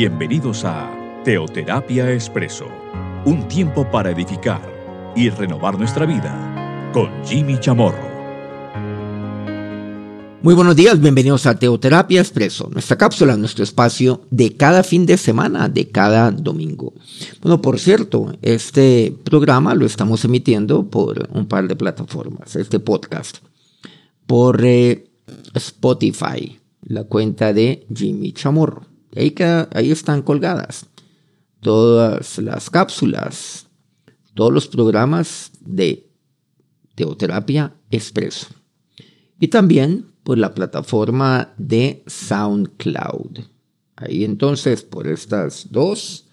Bienvenidos a Teoterapia Expreso, un tiempo para edificar y renovar nuestra vida con Jimmy Chamorro. Muy buenos días, bienvenidos a Teoterapia Expreso, nuestra cápsula, nuestro espacio de cada fin de semana, de cada domingo. Bueno, por cierto, este programa lo estamos emitiendo por un par de plataformas, este podcast, por eh, Spotify, la cuenta de Jimmy Chamorro. Ahí, están colgadas todas las cápsulas, todos los programas de Teoterapia Expreso. Y también por la plataforma de SoundCloud. Ahí entonces, por estas dos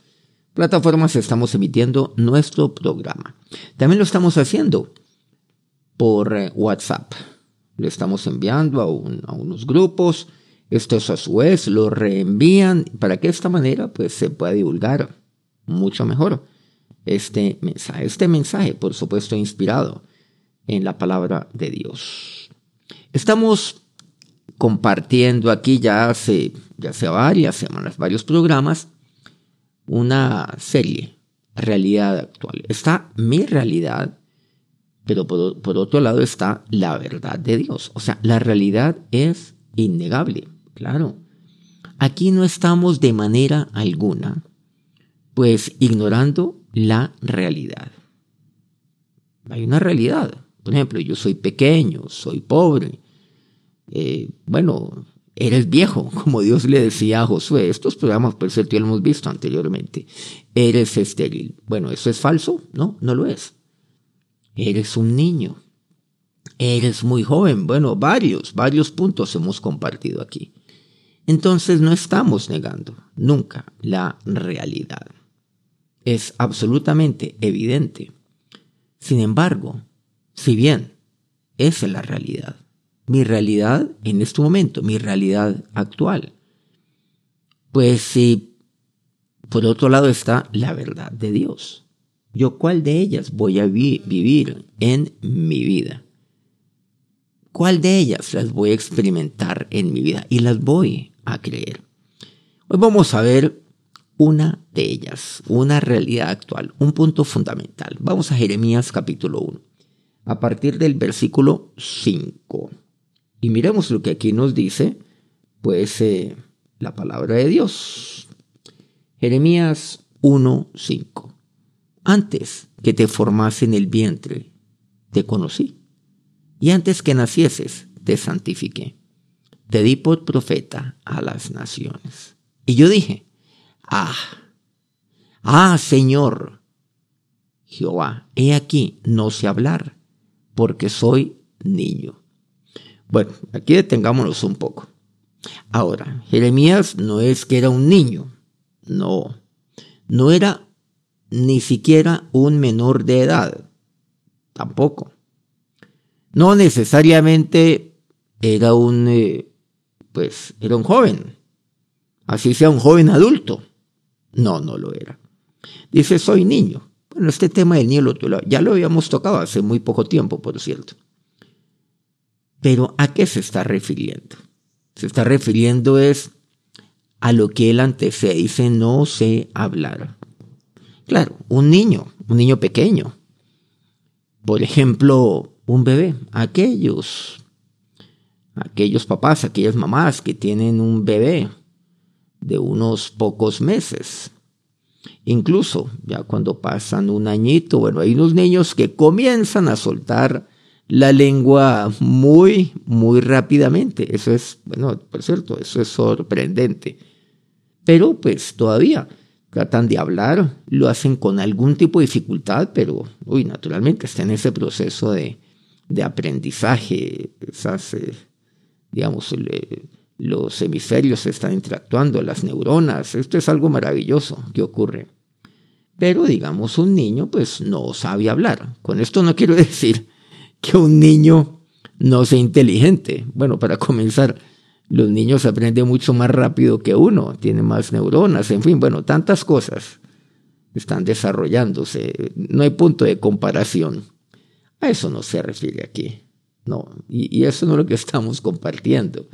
plataformas estamos emitiendo nuestro programa. También lo estamos haciendo por eh, WhatsApp. Lo estamos enviando a unos grupos estos a su vez lo reenvían para que de esta manera pues, se pueda divulgar mucho mejor este mensaje. Este mensaje, por supuesto, inspirado en la palabra de Dios. Estamos compartiendo aquí ya hace, ya hace varias semanas, varios programas, una serie, realidad actual. Está mi realidad, pero por, por otro lado está la verdad de Dios. O sea, la realidad es innegable. Claro. Aquí no estamos de manera alguna, pues ignorando la realidad. Hay una realidad. Por ejemplo, yo soy pequeño, soy pobre. Eh, bueno, eres viejo, como Dios le decía a Josué. Estos programas, por cierto, ya lo hemos visto anteriormente. Eres estéril. Bueno, ¿eso es falso? No, no lo es. Eres un niño. Eres muy joven. Bueno, varios, varios puntos hemos compartido aquí entonces no estamos negando nunca la realidad. Es absolutamente evidente. Sin embargo, si bien esa es la realidad, mi realidad en este momento, mi realidad actual, pues si por otro lado está la verdad de Dios. Yo cuál de ellas voy a vivir en mi vida. ¿Cuál de ellas las voy a experimentar en mi vida? Y las voy a creer. Hoy vamos a ver una de ellas, una realidad actual, un punto fundamental. Vamos a Jeremías capítulo 1, a partir del versículo 5. Y miremos lo que aquí nos dice, pues, eh, la palabra de Dios. Jeremías 1, 5. Antes que te formase en el vientre, te conocí. Y antes que nacieses, te santifiqué te di por profeta a las naciones. Y yo dije, ah, ah, Señor, Jehová, he aquí, no sé hablar, porque soy niño. Bueno, aquí detengámonos un poco. Ahora, Jeremías no es que era un niño, no, no era ni siquiera un menor de edad, tampoco. No necesariamente era un eh, pues era un joven, así sea un joven adulto. No, no lo era. Dice, soy niño. Bueno, este tema del niño ya lo habíamos tocado hace muy poco tiempo, por cierto. Pero ¿a qué se está refiriendo? Se está refiriendo es a lo que él antecede. Dice, no sé hablar. Claro, un niño, un niño pequeño. Por ejemplo, un bebé. Aquellos aquellos papás, aquellas mamás que tienen un bebé de unos pocos meses. Incluso ya cuando pasan un añito, bueno, hay unos niños que comienzan a soltar la lengua muy, muy rápidamente. Eso es, bueno, por cierto, eso es sorprendente. Pero pues todavía tratan de hablar, lo hacen con algún tipo de dificultad, pero, uy, naturalmente está en ese proceso de, de aprendizaje, esas eh, digamos, los hemisferios están interactuando, las neuronas, esto es algo maravilloso que ocurre. Pero digamos, un niño pues no sabe hablar. Con esto no quiero decir que un niño no sea inteligente. Bueno, para comenzar, los niños aprenden mucho más rápido que uno, tienen más neuronas, en fin, bueno, tantas cosas están desarrollándose. No hay punto de comparación. A eso no se refiere aquí. No, y, eso no es lo que estamos compartiendo.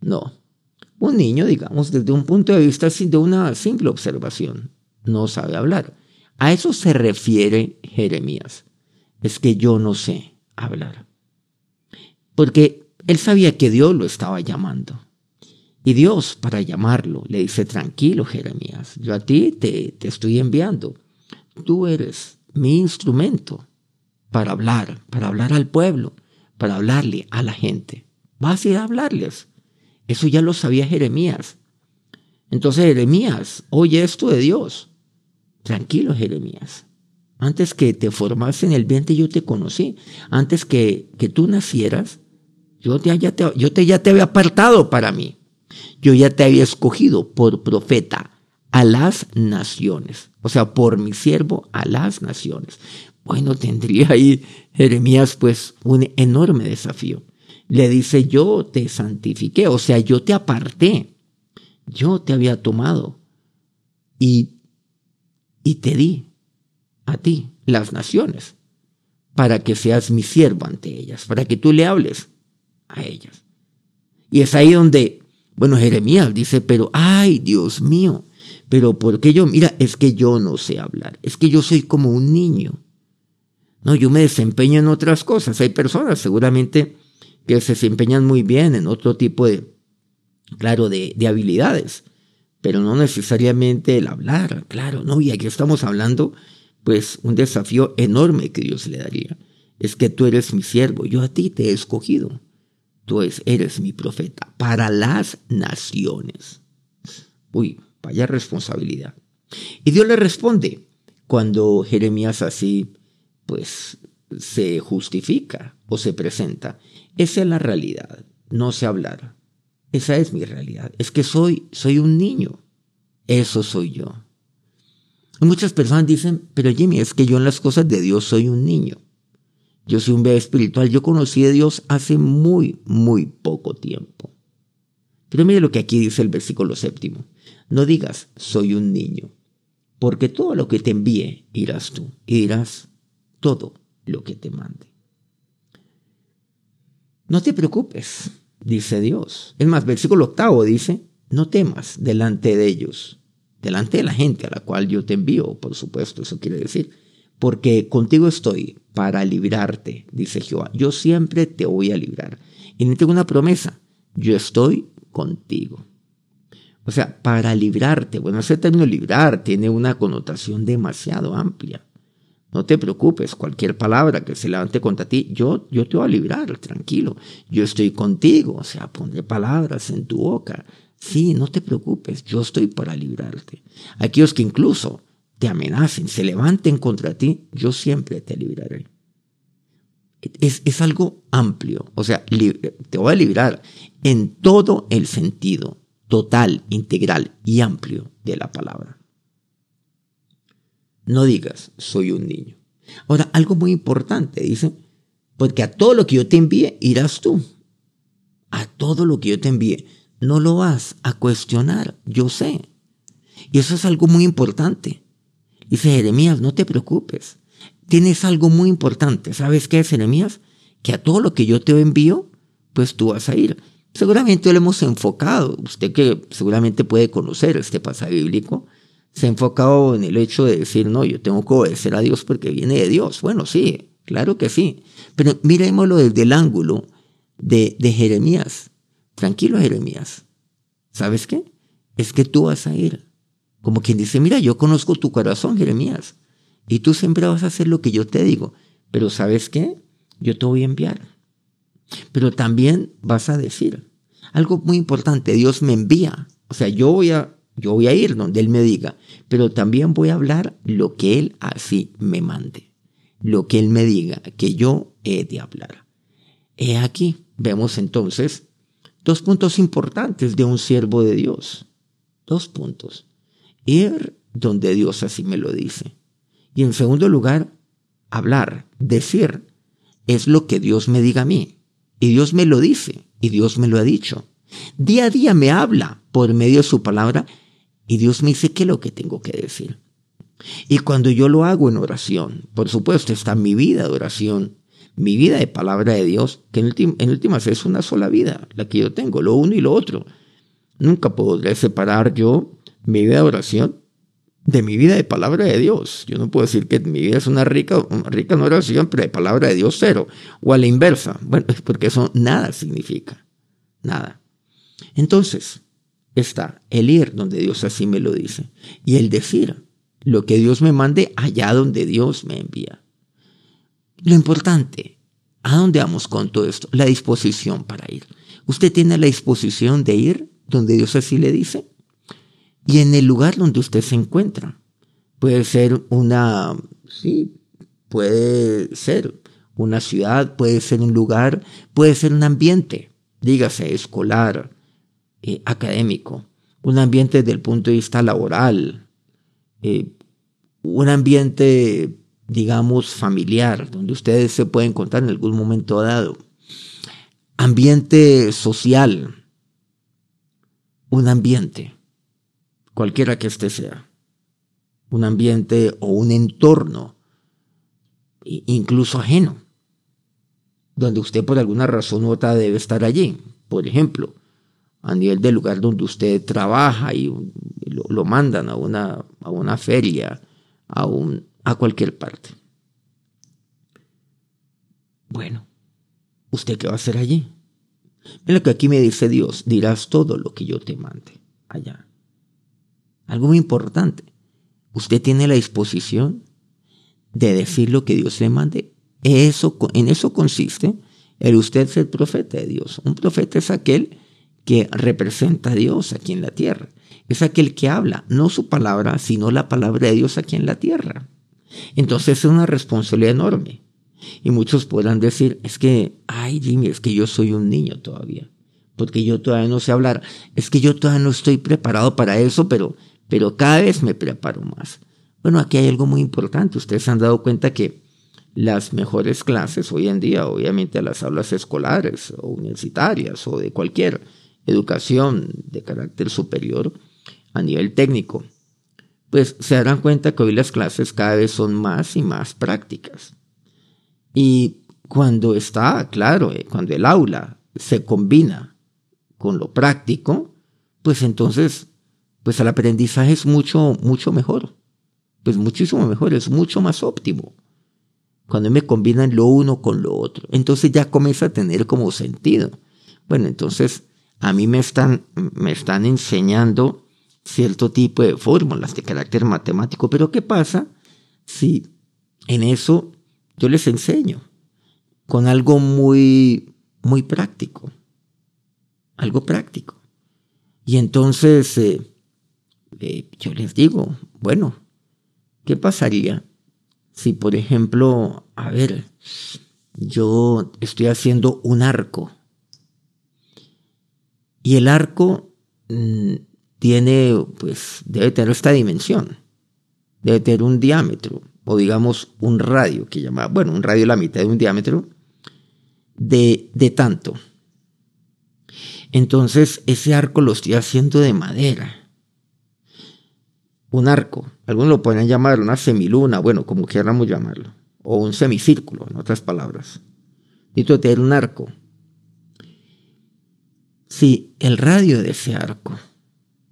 No. Un niño, digamos, desde un punto de vista de una simple observación, no sabe hablar. A eso se refiere Jeremías. Es que yo no sé hablar. Porque él sabía que Dios lo estaba llamando. Y Dios, para llamarlo, le dice, tranquilo Jeremías, yo a ti te, te estoy enviando. Tú eres mi instrumento para hablar, para hablar al pueblo, para hablarle a la gente. Vas a ir a hablarles. Eso ya lo sabía Jeremías. Entonces Jeremías, oye esto de Dios. Tranquilo Jeremías. Antes que te formase en el vientre yo te conocí. Antes que, que tú nacieras, yo, te, ya te, yo te, ya te había apartado para mí yo ya te había escogido por profeta a las naciones, o sea, por mi siervo a las naciones. Bueno, tendría ahí Jeremías pues un enorme desafío. Le dice, yo te santifiqué, o sea, yo te aparté, yo te había tomado y, y te di a ti las naciones para que seas mi siervo ante ellas, para que tú le hables a ellas. Y es ahí donde bueno, Jeremías dice, pero, ay, Dios mío, pero ¿por qué yo? Mira, es que yo no sé hablar, es que yo soy como un niño. No, yo me desempeño en otras cosas. Hay personas seguramente que se desempeñan muy bien en otro tipo de, claro, de, de habilidades, pero no necesariamente el hablar, claro, no, y aquí estamos hablando, pues, un desafío enorme que Dios le daría. Es que tú eres mi siervo, yo a ti te he escogido tú eres mi profeta para las naciones. Uy, vaya responsabilidad. Y Dios le responde cuando Jeremías así, pues, se justifica o se presenta. Esa es la realidad, no sé hablar. Esa es mi realidad. Es que soy, soy un niño. Eso soy yo. Y muchas personas dicen, pero Jimmy, es que yo en las cosas de Dios soy un niño. Yo soy un bebé espiritual. Yo conocí a Dios hace muy, muy poco tiempo. Pero mire lo que aquí dice el versículo séptimo. No digas, soy un niño, porque todo lo que te envíe irás tú y dirás todo lo que te mande. No te preocupes, dice Dios. Es más, versículo octavo dice, no temas delante de ellos, delante de la gente a la cual yo te envío, por supuesto, eso quiere decir porque contigo estoy para librarte, dice Jehová. Yo siempre te voy a librar. Y no tengo una promesa, yo estoy contigo. O sea, para librarte. Bueno, ese término librar tiene una connotación demasiado amplia. No te preocupes, cualquier palabra que se levante contra ti, yo, yo te voy a librar, tranquilo. Yo estoy contigo, o sea, pondré palabras en tu boca. Sí, no te preocupes, yo estoy para librarte. Aquellos que incluso te amenacen, se levanten contra ti, yo siempre te libraré. Es, es algo amplio, o sea, te voy a librar en todo el sentido total, integral y amplio de la palabra. No digas, soy un niño. Ahora, algo muy importante, dice, porque a todo lo que yo te envíe irás tú. A todo lo que yo te envíe. No lo vas a cuestionar, yo sé. Y eso es algo muy importante. Dice Jeremías, no te preocupes. Tienes algo muy importante. ¿Sabes qué es Jeremías? Que a todo lo que yo te envío, pues tú vas a ir. Seguramente lo hemos enfocado. Usted que seguramente puede conocer este pasaje bíblico, se ha enfocado en el hecho de decir, no, yo tengo que obedecer a Dios porque viene de Dios. Bueno, sí, claro que sí. Pero miremoslo desde el ángulo de, de Jeremías. Tranquilo, Jeremías. ¿Sabes qué? Es que tú vas a ir como quien dice, mira, yo conozco tu corazón, Jeremías, y tú siempre vas a hacer lo que yo te digo, pero ¿sabes qué? Yo te voy a enviar. Pero también vas a decir algo muy importante, Dios me envía. O sea, yo voy a yo voy a ir donde él me diga, pero también voy a hablar lo que él así me mande, lo que él me diga que yo he de hablar. He aquí, vemos entonces dos puntos importantes de un siervo de Dios. Dos puntos ir donde Dios así me lo dice. Y en segundo lugar, hablar, decir, es lo que Dios me diga a mí. Y Dios me lo dice, y Dios me lo ha dicho. Día a día me habla por medio de su palabra, y Dios me dice qué es lo que tengo que decir. Y cuando yo lo hago en oración, por supuesto está mi vida de oración, mi vida de palabra de Dios, que en, últimas es una sola vida, la que yo tengo, lo uno y lo otro. Nunca podré separar yo mi vida de oración de mi vida de palabra de Dios. Yo no puedo decir que mi vida es una rica, rica en oración, pero de palabra de Dios cero. O a la inversa. Bueno, es porque eso nada significa. Nada. Entonces, está el ir donde Dios así me lo dice. Y el decir lo que Dios me mande allá donde Dios me envía. Lo importante, ¿a dónde vamos con todo esto? La disposición para ir. ¿Usted tiene la disposición de ir donde Dios así le dice? y en el lugar donde usted se encuentra. Puede ser una, sí, puede ser una ciudad, puede ser un lugar, puede ser un ambiente, dígase, escolar, eh, académico, un ambiente desde el punto de vista laboral, eh, un ambiente, digamos, familiar, donde ustedes se pueden encontrar en algún momento dado, ambiente social, un ambiente cualquiera que éste sea, un ambiente o un entorno, incluso ajeno, donde usted por alguna razón u otra debe estar allí. Por ejemplo, a nivel del lugar donde usted trabaja y lo, mandan a una, a una feria, a, un, a cualquier parte. Bueno, ¿usted qué va a hacer allí? Mira lo que aquí me dice Dios, dirás todo lo que yo te mande allá. Algo muy importante. Usted tiene la disposición de decir lo que Dios le mande. Eso, en eso consiste el usted ser profeta de Dios. Un profeta es aquel que representa a Dios aquí en la tierra. Es aquel que habla, no su palabra, sino la palabra de Dios aquí en la tierra. Entonces es una responsabilidad enorme. Y muchos podrán decir, es que, ay Jimmy, es que yo soy un niño todavía, porque yo todavía no sé hablar, es que yo todavía no estoy preparado para eso, pero pero cada vez me preparo más. Bueno, aquí hay algo muy importante. Ustedes se han dado cuenta que las mejores clases hoy en día, obviamente las aulas escolares o universitarias o de cualquier educación de carácter superior a nivel técnico, pues se darán cuenta que hoy las clases cada vez son más y más prácticas. Y cuando está, claro, eh, cuando el aula se combina con lo práctico, pues entonces pues el aprendizaje es mucho, mucho mejor. Pues muchísimo mejor, es mucho más óptimo. Cuando me combinan lo uno con lo otro. Entonces ya comienza a tener como sentido. Bueno, entonces a mí me están, me están enseñando cierto tipo de fórmulas de carácter matemático, pero ¿qué pasa si en eso yo les enseño con algo muy, muy práctico? Algo práctico. Y entonces eh, eh, yo les digo, bueno, ¿qué pasaría si, por ejemplo, a ver, yo estoy haciendo un arco y el arco mm, tiene, pues, debe tener esta dimensión, debe tener un diámetro, o digamos un radio, que llama, bueno, un radio la mitad de un diámetro, de, de tanto. Entonces, ese arco lo estoy haciendo de madera un arco, algunos lo pueden llamar una semiluna, bueno, como queramos llamarlo, o un semicírculo, en otras palabras. Necesito tener un arco. Si el radio de ese arco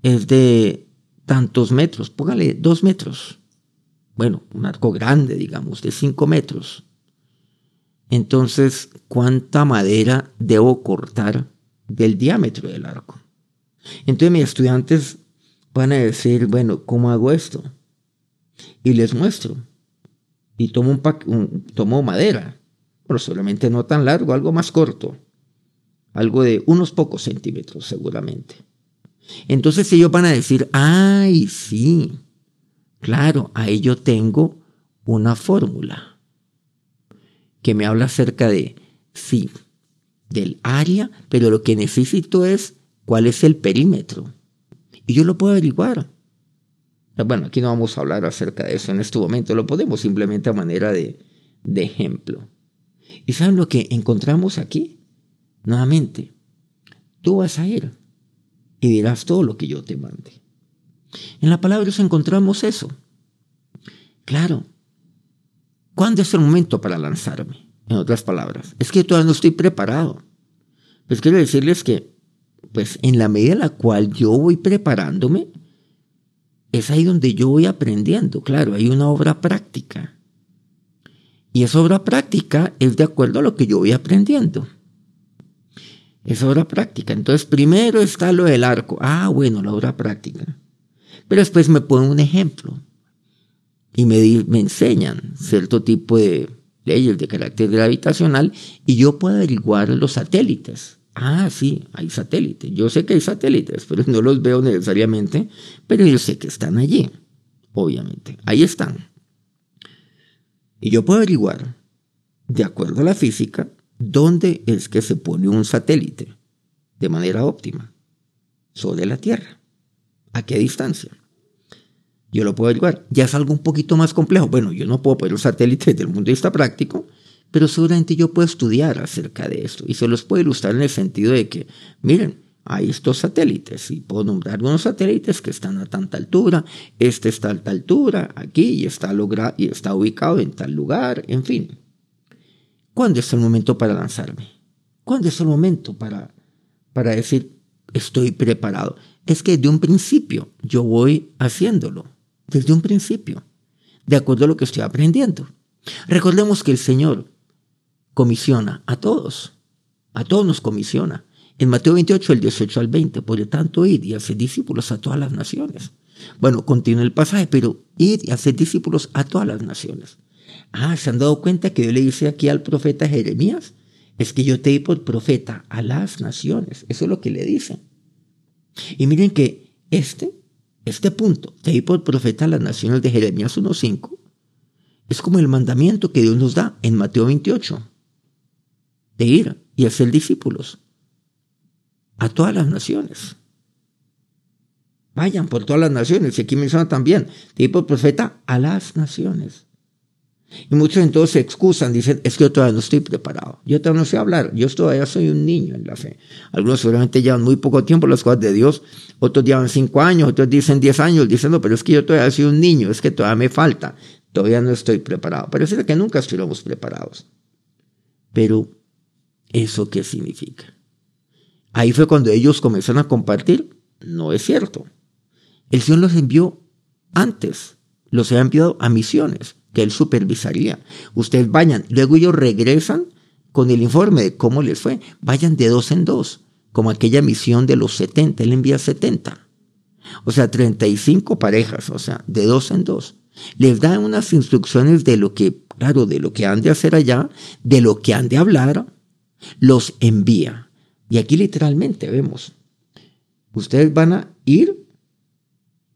es de tantos metros, póngale dos metros, bueno, un arco grande, digamos, de cinco metros, entonces, ¿cuánta madera debo cortar del diámetro del arco? Entonces mis estudiantes van a decir, bueno, ¿cómo hago esto? Y les muestro. Y tomo, un, tomo madera, pero solamente no tan largo, algo más corto, algo de unos pocos centímetros seguramente. Entonces ellos van a decir, ay, sí, claro, ahí yo tengo una fórmula que me habla acerca de, sí, del área, pero lo que necesito es cuál es el perímetro. Y yo lo puedo averiguar. Bueno, aquí no vamos a hablar acerca de eso en este momento, lo podemos simplemente a manera de, de ejemplo. ¿Y saben lo que encontramos aquí? Nuevamente, tú vas a ir y dirás todo lo que yo te mande. En la palabra encontramos eso. Claro, ¿cuándo es el momento para lanzarme? En otras palabras, es que todavía no estoy preparado. Pues quiero decirles que pues en la medida en la cual yo voy preparándome, es ahí donde yo voy aprendiendo. Claro, hay una obra práctica. Y esa obra práctica es de acuerdo a lo que yo voy aprendiendo. Es obra práctica. Entonces, primero está lo del arco. Ah, bueno, la obra práctica. Pero después me ponen un ejemplo y me, me enseñan cierto tipo de leyes de carácter gravitacional y yo puedo averiguar los satélites. Ah, sí, hay satélites. Yo sé que hay satélites, pero no los veo necesariamente, pero yo sé que están allí, obviamente. Ahí están. Y yo puedo averiguar, de acuerdo a la física, dónde es que se pone un satélite de manera óptima sobre la Tierra. ¿A qué distancia? Yo lo puedo averiguar. Ya es algo un poquito más complejo. Bueno, yo no puedo poner un satélite desde el punto de vista práctico, pero seguramente yo puedo estudiar acerca de esto y se los puedo ilustrar en el sentido de que, miren, hay estos satélites y puedo nombrar unos satélites que están a tanta altura, este está a tal altura, aquí está, logra y está ubicado en tal lugar, en fin. ¿Cuándo es el momento para lanzarme? ¿Cuándo es el momento para, para decir, estoy preparado? Es que de un principio yo voy haciéndolo, desde un principio, de acuerdo a lo que estoy aprendiendo. Recordemos que el Señor comisiona a todos. A todos nos comisiona. En Mateo 28, el 18 al 20, por lo tanto, id y hacer discípulos a todas las naciones. Bueno, continúa el pasaje, pero id y hacer discípulos a todas las naciones. Ah, ¿se han dado cuenta que yo le dice aquí al profeta Jeremías? Es que yo te di por profeta a las naciones. Eso es lo que le dice. Y miren que este, este punto, te di por profeta a las naciones de Jeremías 1.5, es como el mandamiento que Dios nos da en Mateo 28 de ir y hacer discípulos a todas las naciones. Vayan por todas las naciones. Y aquí menciona también, tipo profeta a las naciones. Y muchos entonces se excusan, dicen, es que yo todavía no estoy preparado. Yo todavía no sé hablar. Yo todavía soy un niño en la fe. Algunos seguramente llevan muy poco tiempo las cosas de Dios. Otros llevan cinco años, otros dicen diez años, diciendo, pero es que yo todavía soy un niño, es que todavía me falta. Todavía no estoy preparado. Parece que nunca estuviéramos preparados. Pero ¿Eso qué significa? Ahí fue cuando ellos comenzaron a compartir. No es cierto. El Señor los envió antes. Los había enviado a misiones que Él supervisaría. Ustedes vayan. Luego ellos regresan con el informe de cómo les fue. Vayan de dos en dos. Como aquella misión de los 70. Él envía 70. O sea, 35 parejas. O sea, de dos en dos. Les da unas instrucciones de lo que, claro, de lo que han de hacer allá, de lo que han de hablar, los envía. Y aquí literalmente vemos, ustedes van a ir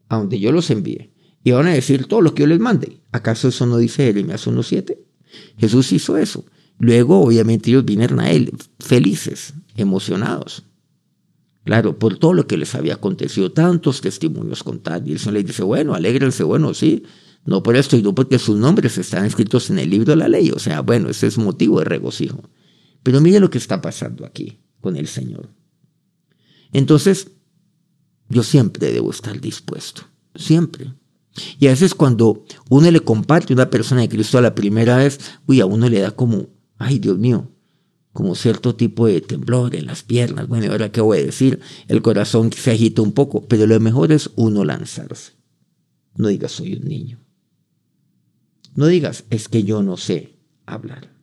a donde yo los envíe y van a decir todo lo que yo les mande. ¿Acaso eso no dice Jeremías 1.7? Jesús hizo eso. Luego, obviamente, ellos vinieron a él felices, emocionados. Claro, por todo lo que les había acontecido, tantos testimonios contar. Y el Señor les dice, bueno, alégrense, bueno, sí, no por esto y no porque sus nombres están escritos en el libro de la ley. O sea, bueno, ese es motivo de regocijo. Pero mire lo que está pasando aquí con el Señor. Entonces, yo siempre debo estar dispuesto, siempre. Y a veces cuando uno le comparte una persona de Cristo a la primera vez, uy, a uno le da como, ay Dios mío, como cierto tipo de temblor en las piernas. Bueno, ahora qué voy a decir, el corazón se agita un poco, pero lo mejor es uno lanzarse. No digas soy un niño. No digas es que yo no sé hablar.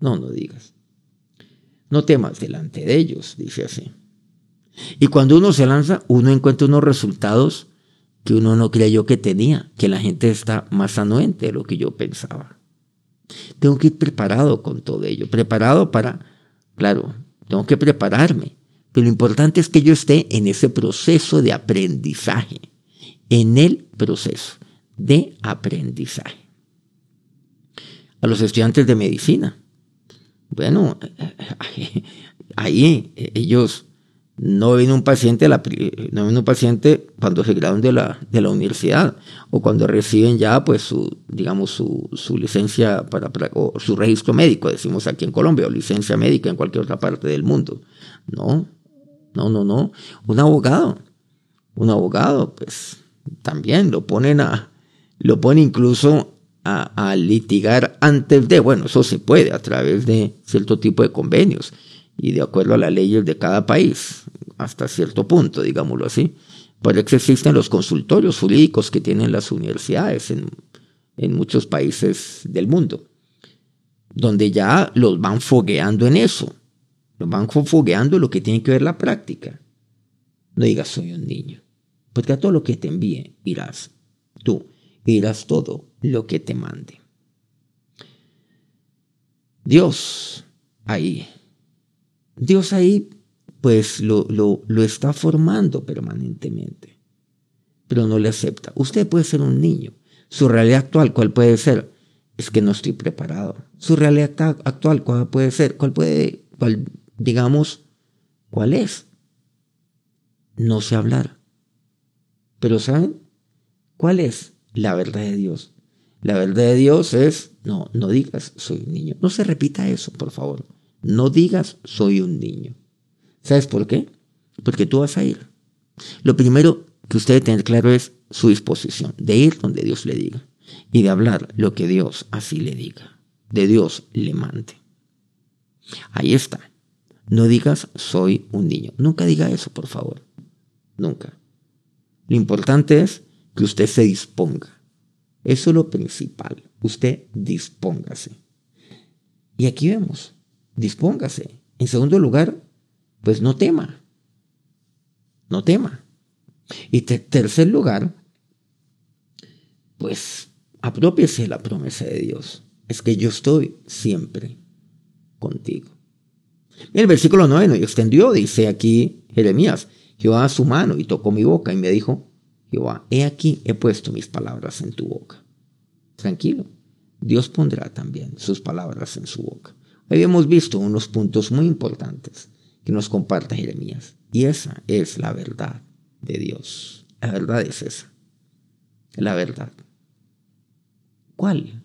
No, no digas. No temas delante de ellos, dice así. Y cuando uno se lanza, uno encuentra unos resultados que uno no creyó que tenía, que la gente está más anuente de lo que yo pensaba. Tengo que ir preparado con todo ello, preparado para, claro, tengo que prepararme, pero lo importante es que yo esté en ese proceso de aprendizaje, en el proceso de aprendizaje. A los estudiantes de medicina, bueno, ahí ellos no ven un paciente, no un paciente cuando se graduan de la, de la universidad o cuando reciben ya pues su, digamos, su, su licencia para, o su registro médico, decimos aquí en Colombia, o licencia médica en cualquier otra parte del mundo. No, no, no, no. Un abogado, un abogado, pues también lo ponen a, lo ponen incluso a, litigar antes de, bueno, eso se puede a través de cierto tipo de convenios y de acuerdo a las leyes de cada país, hasta cierto punto, digámoslo así. Por eso existen los consultorios jurídicos que tienen las universidades en, en muchos países del mundo, donde ya los van fogueando en eso, los van fogueando lo que tiene que ver la práctica. No digas soy un niño, porque a todo lo que te envíe irás. Tú irás todo lo que te mande. Dios ahí, Dios ahí pues lo, lo, lo está formando permanentemente, pero no le acepta. Usted puede ser un niño. Su realidad actual, ¿cuál puede ser? Es que no estoy preparado. Su realidad actual, ¿cuál puede ser? ¿Cuál puede, cuál, digamos, cuál es? No sé hablar. Pero ¿saben? ¿Cuál es la verdad de Dios? La verdad de Dios es, no, no digas soy un niño. No se repita eso, por favor. No digas soy un niño. ¿Sabes por qué? Porque tú vas a ir. Lo primero que usted debe tener claro es su disposición de ir donde Dios le diga y de hablar lo que Dios así le diga. De Dios le mande. Ahí está. No digas soy un niño. Nunca diga eso, por favor. Nunca. Lo importante es que usted se disponga. Eso es lo principal. Usted dispóngase. Y aquí vemos, dispóngase. En segundo lugar, pues no tema. No tema. Y tercer lugar, pues apropiese la promesa de Dios. Es que yo estoy siempre contigo. el versículo 9 nos extendió, dice aquí Jeremías, Jehová su mano y tocó mi boca y me dijo, Jehová, he aquí, he puesto mis palabras en tu boca. Tranquilo, Dios pondrá también sus palabras en su boca. Hoy hemos visto unos puntos muy importantes que nos comparte Jeremías. Y esa es la verdad de Dios. La verdad es esa. La verdad. ¿Cuál?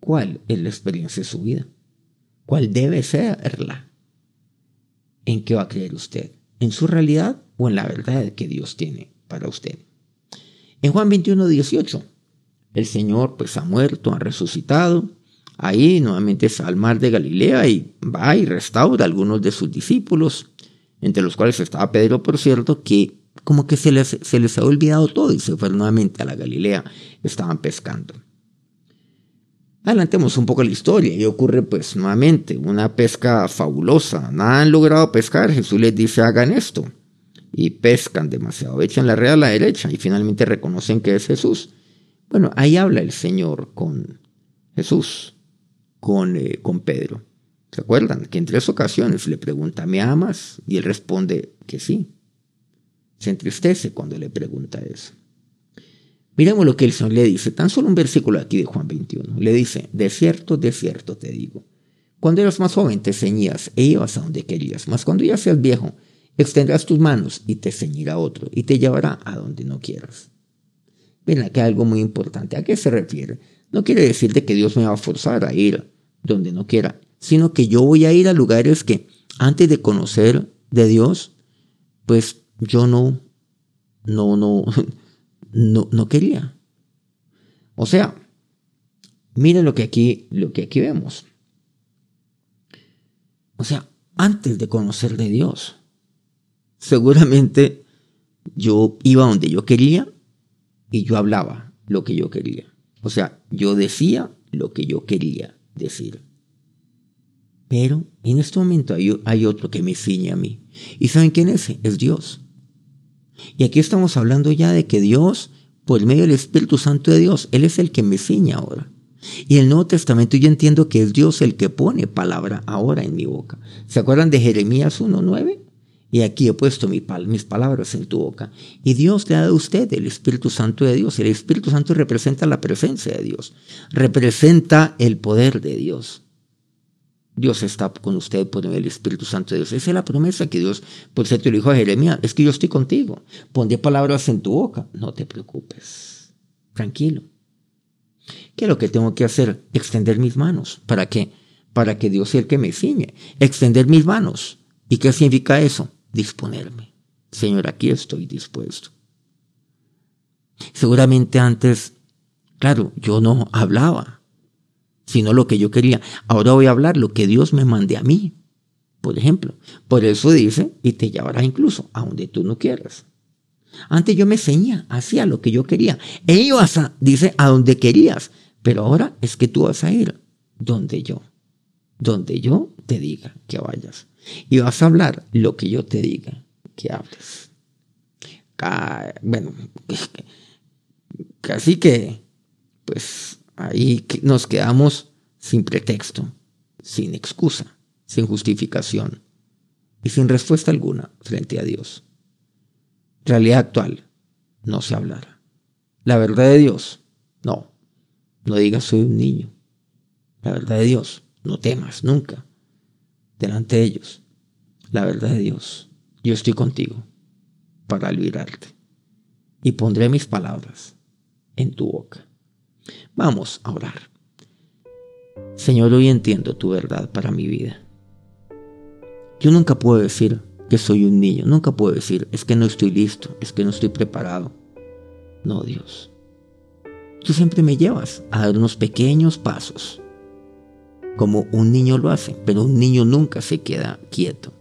¿Cuál es la experiencia de su vida? ¿Cuál debe serla? ¿En qué va a creer usted? ¿En su realidad o en la verdad que Dios tiene para usted? En Juan 21, 18, el Señor pues ha muerto, ha resucitado, Ahí nuevamente es al mar de Galilea y va y restaura a algunos de sus discípulos, entre los cuales estaba Pedro, por cierto, que como que se les, se les ha olvidado todo y se fueron nuevamente a la Galilea, estaban pescando. Adelantemos un poco la historia y ocurre pues nuevamente una pesca fabulosa. Nada han logrado pescar, Jesús les dice hagan esto y pescan demasiado, echan la red a la derecha y finalmente reconocen que es Jesús. Bueno, ahí habla el Señor con Jesús con, eh, con Pedro. ¿Se acuerdan? Que en tres ocasiones le pregunta, ¿me amas? Y él responde que sí. Se entristece cuando le pregunta eso. Miremos lo que el Señor le dice, tan solo un versículo aquí de Juan 21. Le dice, de cierto, de cierto te digo. Cuando eras más joven te ceñías e ibas a donde querías, mas cuando ya seas viejo, extenderás tus manos y te ceñirá otro y te llevará a donde no quieras. Ven aquí algo muy importante. ¿A qué se refiere? No quiere decir que Dios me va a forzar a ir donde no quiera, sino que yo voy a ir a lugares que antes de conocer de Dios, pues yo no, no, no, no, no quería. O sea, miren lo que aquí, lo que aquí vemos. O sea, antes de conocer de Dios, seguramente yo iba donde yo quería y yo hablaba lo que yo quería. O sea, yo decía lo que yo quería decir. Pero en este momento hay, otro que me ciñe a mí. ¿Y saben quién es? Es Dios. Y aquí estamos hablando ya de que Dios, por medio del Espíritu Santo de Dios, Él es el que me ciña ahora. Y el Nuevo Testamento yo entiendo que es Dios el que pone palabra ahora en mi boca. ¿Se acuerdan de Jeremías 1.9? Y aquí he puesto mis palabras en tu boca. Y Dios le ha dado a usted el Espíritu Santo de Dios. El Espíritu Santo representa la presencia de Dios. Representa el poder de Dios. Dios está con usted por el Espíritu Santo de Dios. Esa es la promesa que Dios, por cierto, le dijo a Jeremías, es que yo estoy contigo. Pondré palabras en tu boca. No te preocupes. Tranquilo. ¿Qué es lo que tengo que hacer? Extender mis manos. ¿Para qué? Para que Dios sea el que me ciñe. Extender mis manos. ¿Y qué significa eso? Disponerme. Señor, aquí estoy dispuesto. Seguramente antes, claro, yo no hablaba, sino lo que yo quería. Ahora voy a hablar lo que Dios me mande a mí. por ejemplo. Por eso dice, y te llevará incluso a donde tú no quieras. Antes yo me ceñía, hacía lo que yo quería. E ibas a, dice, a donde querías. Pero ahora es que tú vas a ir donde yo. Donde yo te diga que vayas. Y vas a hablar lo que yo te diga que hables. Bueno, casi que, pues ahí nos quedamos sin pretexto, sin excusa, sin justificación y sin respuesta alguna frente a Dios. Realidad actual, no se hablará. La verdad de Dios, no. No digas soy un niño. La verdad de Dios, no temas nunca delante de ellos. La verdad de Dios, yo estoy contigo para librarte y pondré mis palabras en tu boca. Vamos a orar. Señor, hoy entiendo tu verdad para mi vida. Yo nunca puedo decir que soy un niño, nunca puedo decir es que no estoy listo, es que no estoy preparado. No, Dios. Tú siempre me llevas a dar unos pequeños pasos, como un niño lo hace, pero un niño nunca se queda quieto.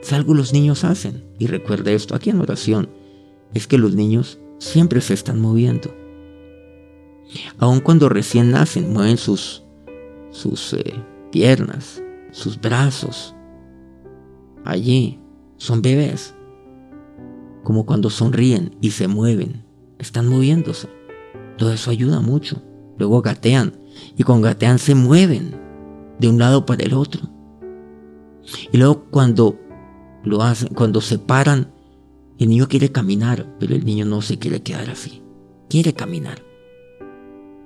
Si algo los niños hacen, y recuerda esto aquí en oración, es que los niños siempre se están moviendo. Aun cuando recién nacen, mueven sus, sus eh, piernas, sus brazos. Allí son bebés. Como cuando sonríen y se mueven, están moviéndose. Todo eso ayuda mucho. Luego gatean y con gatean se mueven de un lado para el otro. Y luego cuando lo hacen, cuando se paran, el niño quiere caminar, pero el niño no se quiere quedar así. Quiere caminar.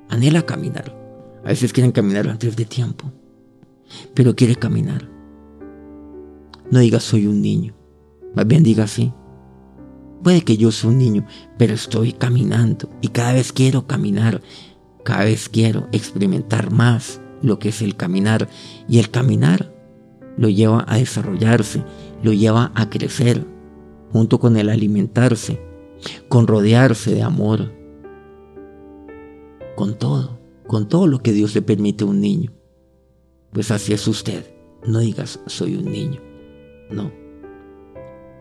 Anhela caminar. A veces quieren caminar antes de tiempo, pero quiere caminar. No diga soy un niño, más bien diga así. Puede que yo sea un niño, pero estoy caminando y cada vez quiero caminar, cada vez quiero experimentar más lo que es el caminar y el caminar lo lleva a desarrollarse, lo lleva a crecer, junto con el alimentarse, con rodearse de amor, con todo, con todo lo que Dios le permite a un niño. Pues así es usted. No digas soy un niño. No.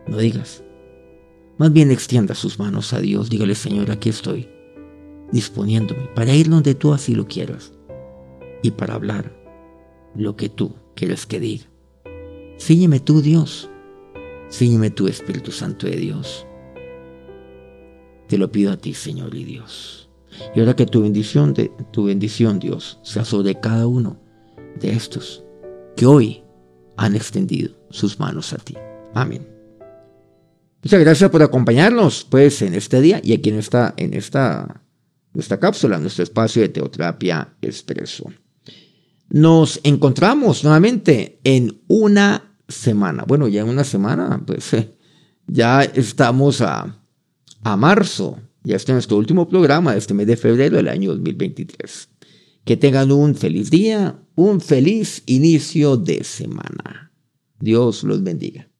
No digas. Más bien extienda sus manos a Dios. Dígale, Señor, aquí estoy, disponiéndome para ir donde tú así lo quieras y para hablar lo que tú quieres que diga. Sígueme tú, Dios. Sígueme tú, Espíritu Santo de Dios. Te lo pido a ti, Señor y Dios. Y ahora que tu bendición, de, tu bendición, Dios, sea sobre cada uno de estos que hoy han extendido sus manos a ti. Amén. Muchas gracias por acompañarnos, pues, en este día y aquí en esta, en esta, nuestra cápsula, nuestro espacio de Teoterapia Expreso. Nos encontramos nuevamente en una semana. Bueno, ya en una semana, pues eh, ya estamos a, a marzo. Ya está nuestro último programa de este mes de febrero del año 2023. Que tengan un feliz día, un feliz inicio de semana. Dios los bendiga.